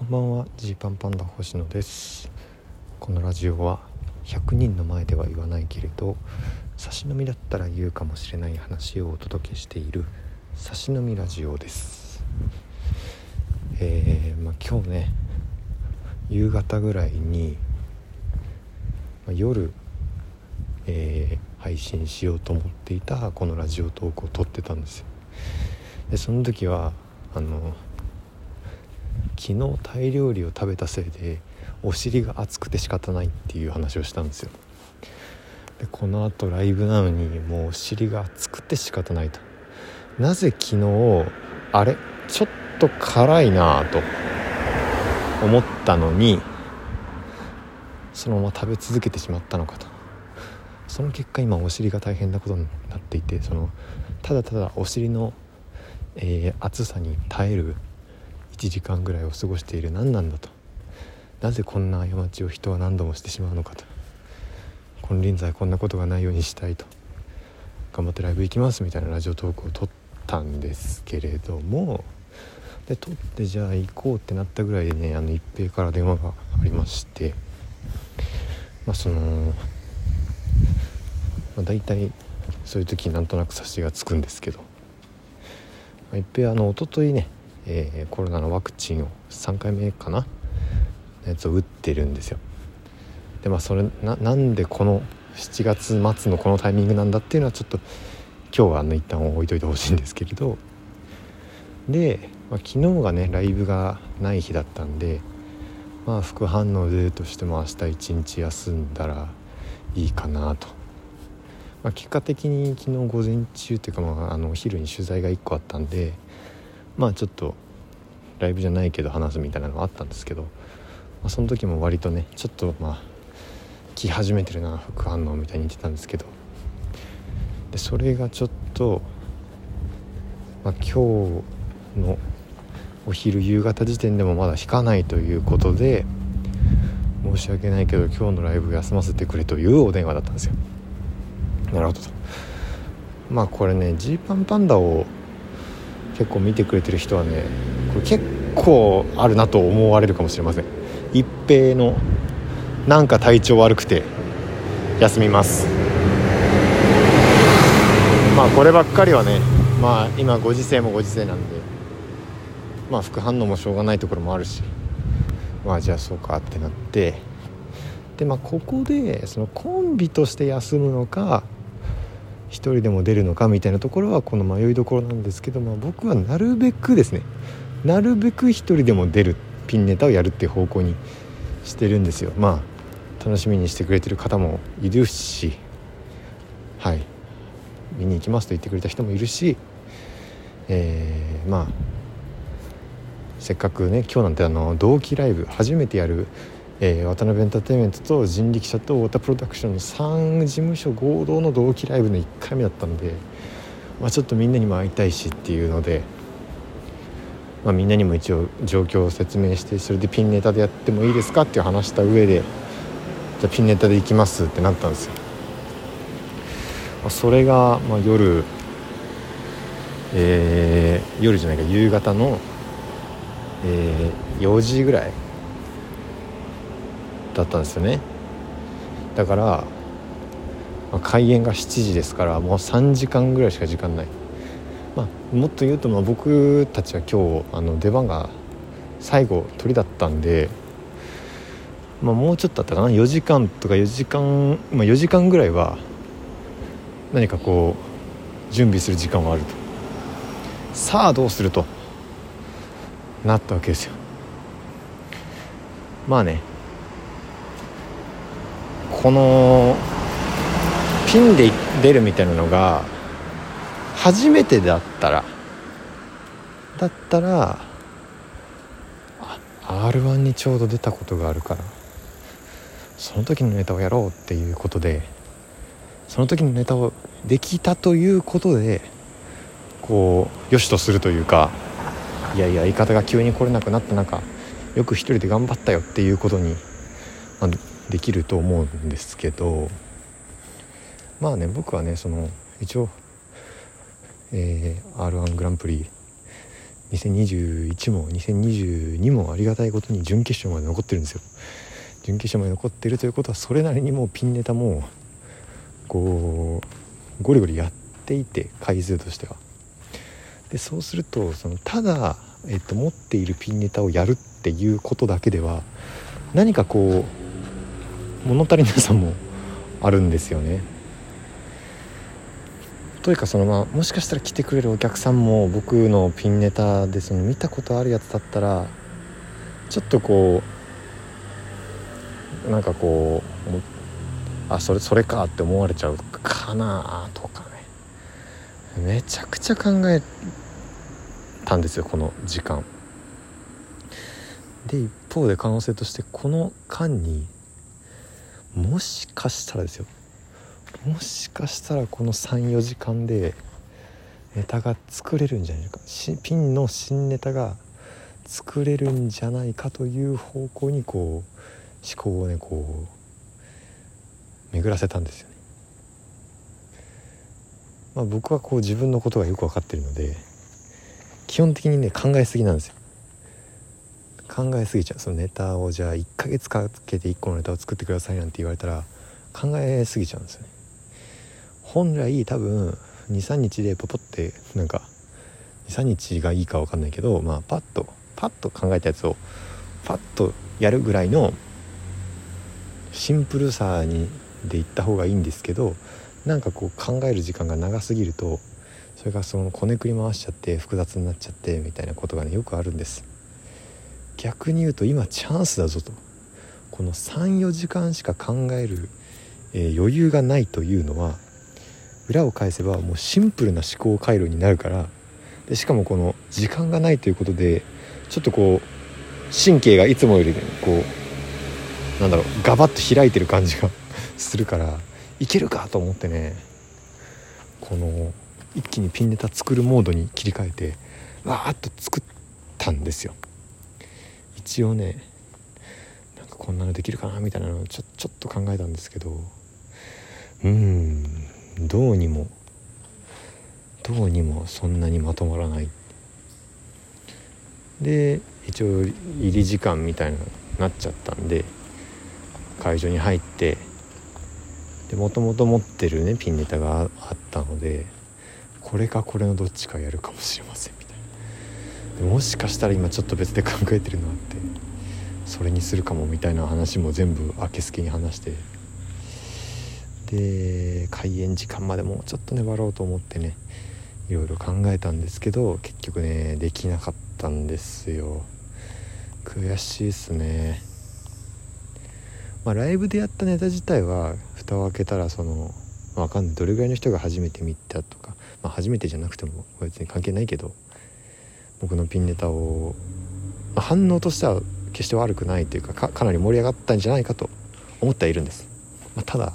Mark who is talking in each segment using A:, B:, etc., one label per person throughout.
A: こんばんはジーパンパンダ星野です。このラジオは100人の前では言わないけれど差し飲みだったら言うかもしれない話をお届けしている差し飲みラジオです。えー、まあ、今日ね夕方ぐらいに、まあ、夜、えー、配信しようと思っていたこのラジオトークを撮ってたんですよ。でその時はあの昨日タイ料理を食べたせいでお尻が熱くて仕方ないっていう話をしたんですよ。でこのあとライブなのにもうお尻が熱くて仕方ないと。なぜ昨日あれちょっと辛いなと思ったのにそのまま食べ続けてしまったのかと。その結果今お尻が大変なことになっていてそのただただお尻の、えー、熱さに耐える1時間ぐらいを過ごしている何なんだと。なぜこんな過ちを人は何度もしてしまうのかと。金輪際こんなことがないようにしたいと。頑張ってライブ行きますみたいなラジオトークを撮ったんですけれども。で撮ってじゃあ行こうってなったぐらいでねあの一平から電話がありまして。まあその、まあ、大体そういう時なんとなく察しがつくんですけど、まあ、一平あの一昨日ねえー、コロナのワクチンを3回目かな？やつを打ってるんですよ。でまあそれななんでこの7月末のこのタイミングなんだっていうのはちょっと今日はあの一旦置いといてほしいんですけれど。で、まあ、昨日がねライブがない日だったんでまあ副反応でとしても明日一日休んだらいいかなと、まあ、結果的に昨日午前中っていうか、まあ、あのお昼に取材が1個あったんでまあちょっとライブじゃないけど話すみたいなのはあったんですけど、まあ、その時も割とねちょっとまあ来始めてるな副反応みたいに言ってたんですけど。でそれがちょっと、まあ、今日のお昼夕方時点でもまだ引かないということで申し訳ないけど今日のライブ休ませてくれというお電話だったんですよ。なるほどと。まあこれねジーパンパンダを結構見てくれてる人はねこれ結構あるなと思われるかもしれません。一平のなんか体調悪くて休みます。まあこればっかりはねまあ今ご時世もご時世なんでまあ副反応もしょうがないところもあるしまあじゃあそうかってなってでまあここでそのコンビとして休むのか1人でも出るのかみたいなところはこの迷いどころなんですけど、まあ、僕はなるべくですねなるべく1人でも出るピンネタをやるっていう方向にしてるんですよ。まあ楽しみにしてくれてる方もいるしはい。見に行きますと言ってくれた人もいるしえー、まあせっかくね今日なんてあの同期ライブ初めてやるえー、渡辺エンターテインメントと人力車と太田プロダクションの3事務所合同の同期ライブの1回目だったんで、まあ、ちょっとみんなにも会いたいしっていうので、まあ、みんなにも一応状況を説明してそれでピンネタでやってもいいですかって話した上でじゃピンネタで行きますってなったんですよ。まあ、それが、まあ、夜えー、夜じゃないか夕方の、えー、4時ぐらいだったんですよね。だから、まあ、開演が7時ですからもう3時間ぐらいしか時間ない、まあ、もっと言うとまあ僕たちは今日あの出番が最後鳥だったんで、まあ、もうちょっとあったかな？4時間とか4時間、まあ、4時間ぐらいは何かこう準備する時間はあると。さあどうするとなったわけですよ。まあねこのピンで出るみたいなのが初めてだったらだったら r 1にちょうど出たことがあるからその時のネタをやろうっていうことでその時のネタをできたということでこうよしとするというかいやいや相方が急に来れなくなった中よく一人で頑張ったよっていうことに、ま、できると思うんですけどまあね僕はねその一応、えー、r 1グランプリ2021も2022もありがたいことに準決勝まで残ってるんですよ。準決勝まで残ってるということはそれなりにもうピンネタもこうゴリゴリやっていて回数としては。でそうするとそのただ、えっと、持っているピンネタをやるっていうことだけでは何かこう物足りなさもあるんですよね。というかそのまあもしかしたら来てくれるお客さんも僕のピンネタでその見たことあるやつだったらちょっとこうなんかこうあそれそれかって思われちゃうかなとかね。めちゃくちゃ考えたんですよこの時間。で一方で可能性としてこの間にもしかしたらですよもしかしたらこの34時間でネタが作れるんじゃないかピンの新ネタが作れるんじゃないかという方向にこう思考をねこう巡らせたんですよね。まあ、僕はこう自分のことがよく分かってるので基本的にね考えすぎなんですよ。考えすぎちゃうそのネタをじゃあ1ヶ月かけて1個のネタを作ってくださいなんて言われたら考えすぎちゃうんですよね。本来多分23日でポポってなんか23日がいいか分かんないけどまあパッとパッと考えたやつをパッとやるぐらいのシンプルさにでいった方がいいんですけどなんかこう考える時間が長すぎるとそれがそのこねくり回しちゃって複雑になっちゃってみたいなことがねよくあるんです逆に言うと今チャンスだぞと。この34時間しか考える、えー、余裕がないというのは裏を返せばもうシンプルな思考回路になるから。でしかもこの時間がないということでちょっとこう神経がいつもより、ね、こうなんだろうガバッと開いてる感じが するからいけるかと思ってねこの一気にピンネタ作るモードに切り替えてわーっと作ったんですよ。一応ねなんかこんなのできるかなみたいなのをちょちょっと考えたんですけどうんどうにもどうにもそんなにまとまらない。で一応入り時間みたいななっちゃったんで会場に入ってでもともと持ってるねピンネタがあったのでこれかこれのどっちかやるかもしれません。もしかしたら今ちょっと別で考えてるのあってそれにするかもみたいな話も全部明けすけに話して。で開演時間までもうちょっと粘ろうと思ってねいろいろ考えたんですけど結局ねできなかったんですよ。悔しいっすね。まあライブでやったネタ自体は蓋を開けたらそのわかんない。どれぐらいの人が初めて見たとか、まあ、初めてじゃなくても別に関係ないけど僕のピンネタを、まあ、反応としては決して悪くないというかかなり盛り上がったんじゃないかと思ってはいるんです、まあ、ただ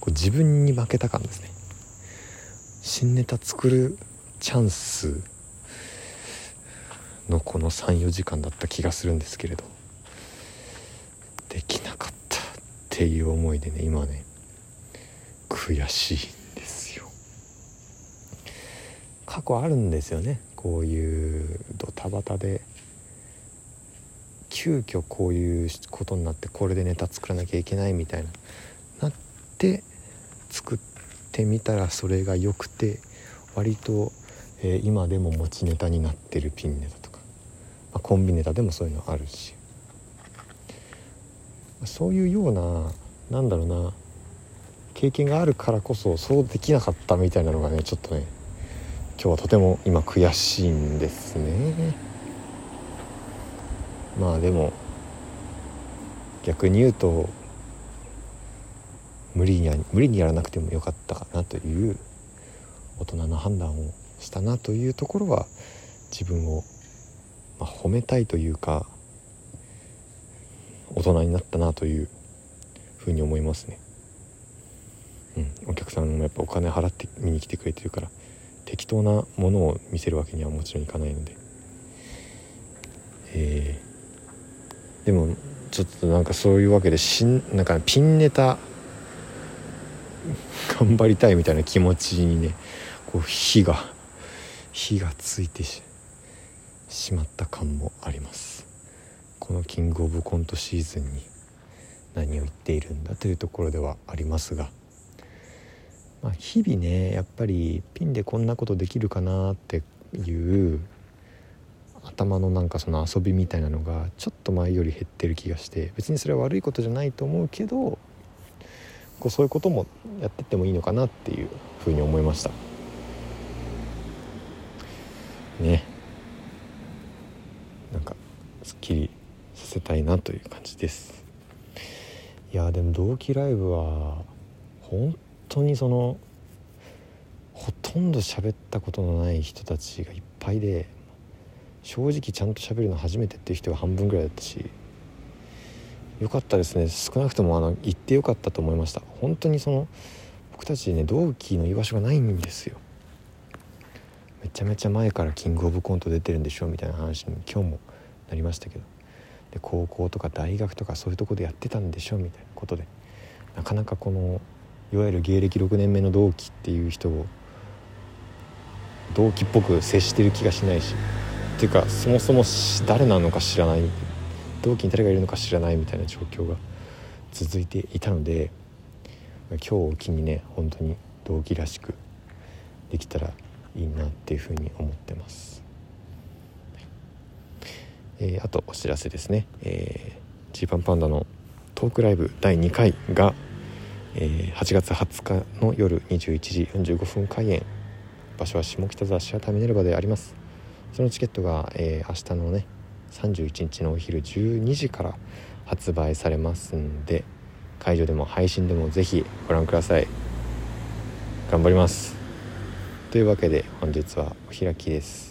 A: こう自分に負けた感ですね。新ネタ作るチャンスのこの34時間だった気がするんですけれどできなかったっていう思いでね今ね悔しいんですよ。過去あるんですよね。こういうドタバタで急遽こういうことになってこれでネタ作らなきゃいけないみたいななって作ってみたらそれが良くて割と、えー、今でも持ちネタになってるピンネタとか、まあ、コンビネタでもそういうのあるし。そういうようななんだろうな経験があるからこそそうできなかったみたいなのがねちょっとね今日はとても今悔しいんですねまあでも逆に言うと無理に無理にやらなくてもよかったかなという大人の判断をしたなというところは自分を、まあ、褒めたいというか大人になったなというふうに思いますね。うん、お客さんもやっぱお金払って見に来てくれてるから適当なものを見せるわけにはもちろんいかないので、えー、でもちょっとなんかそういうわけでしんなんかピンネタ 頑張りたいみたいな気持ちにねこう火が火がついてししまった感もあります。このキングオブコントシーズンに何を言っているんだというところではありますが、まあ、日々ねやっぱりピンでこんなことできるかなっていう頭のなんかその遊びみたいなのがちょっと前より減ってる気がして別にそれは悪いことじゃないと思うけどこうそういうこともやってってもいいのかなっていうふうに思いました。ね。なんかすっきりさせたいなという感じです。いやでも同期ライブは本当にそのほとんど喋ったことのない人たちがいっぱいで正直ちゃんと喋るの初めてっていう人が半分ぐらいだったし良かったですね。少なくともあの行ってよかったと思いました。本当にその僕たちね同期の居場所がないんですよ。めちゃめちゃ前からキングオブコント出てるんでしょみたいな話に今日もなりましたけど。で高校とか大学とかそういうとこでやってたんでしょみたいなことで。なかなかこのいわゆる芸歴6年目の同期っていう人を同期っぽく接してる気がしないしっていうかそもそも誰なのか知らない同期に誰がいるのか知らないみたいな状況が続いていたので今日を機にね本当に同期らしくできたらいいなっていうふうに思ってます。えー、あとお知らせですね、えー、ジーパンパンダのトークライブ第2回が、えー、8月20日の夜21時45分開演。場所は下北沢シアターミネルバであります。そのチケットが、えー、明日のね31日のお昼12時から発売されますんで会場でも配信でもぜひご覧ください。頑張ります。というわけで本日はお開きです。